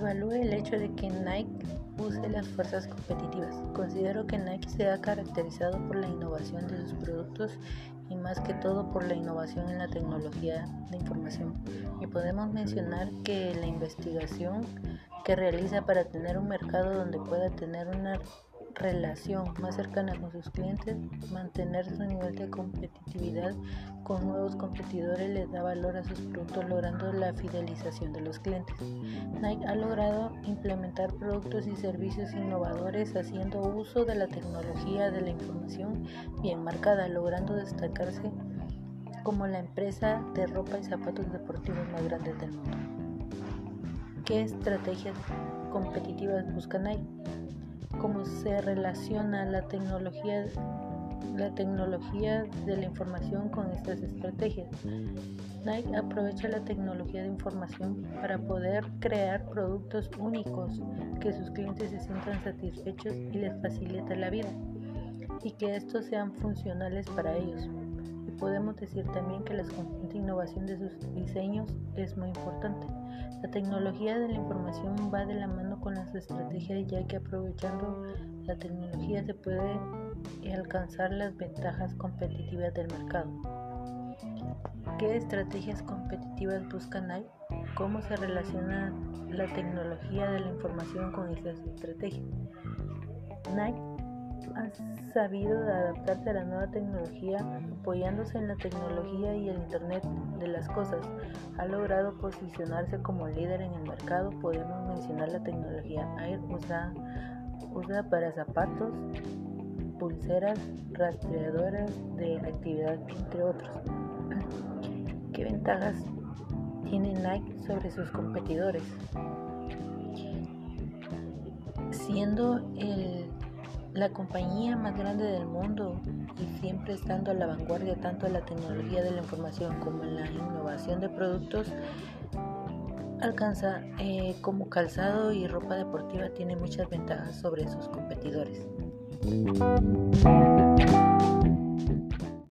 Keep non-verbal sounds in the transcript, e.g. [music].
Evalúe el hecho de que Nike use las fuerzas competitivas. Considero que Nike se ha caracterizado por la innovación de sus productos y más que todo por la innovación en la tecnología de información. Y podemos mencionar que la investigación que realiza para tener un mercado donde pueda tener una relación más cercana con sus clientes, mantener su nivel de competitividad con nuevos competidores les da valor a sus productos logrando la fidelización de los clientes. Nike ha logrado implementar productos y servicios innovadores haciendo uso de la tecnología de la información bien marcada, logrando destacarse como la empresa de ropa y zapatos deportivos más grande del mundo. ¿Qué estrategias competitivas busca Nike? Cómo se relaciona la tecnología, la tecnología de la información con estas estrategias. Nike aprovecha la tecnología de información para poder crear productos únicos que sus clientes se sientan satisfechos y les facilita la vida y que estos sean funcionales para ellos. Podemos decir también que la constante innovación de sus diseños es muy importante. La tecnología de la información va de la mano con las estrategias ya que aprovechando la tecnología se puede alcanzar las ventajas competitivas del mercado. ¿Qué estrategias competitivas buscan Nike? ¿Cómo se relaciona la tecnología de la información con estas estrategias? Nike ha sabido adaptarse a la nueva tecnología apoyándose en la tecnología y el Internet de las cosas. Ha logrado posicionarse como líder en el mercado. Podemos mencionar la tecnología Air usa, usa para zapatos, pulseras, rastreadoras de actividad, entre otros. [clears throat] ¿Qué ventajas tiene Nike sobre sus competidores? Siendo el la compañía más grande del mundo y siempre estando a la vanguardia tanto en la tecnología de la información como en la innovación de productos, alcanza eh, como calzado y ropa deportiva tiene muchas ventajas sobre sus competidores.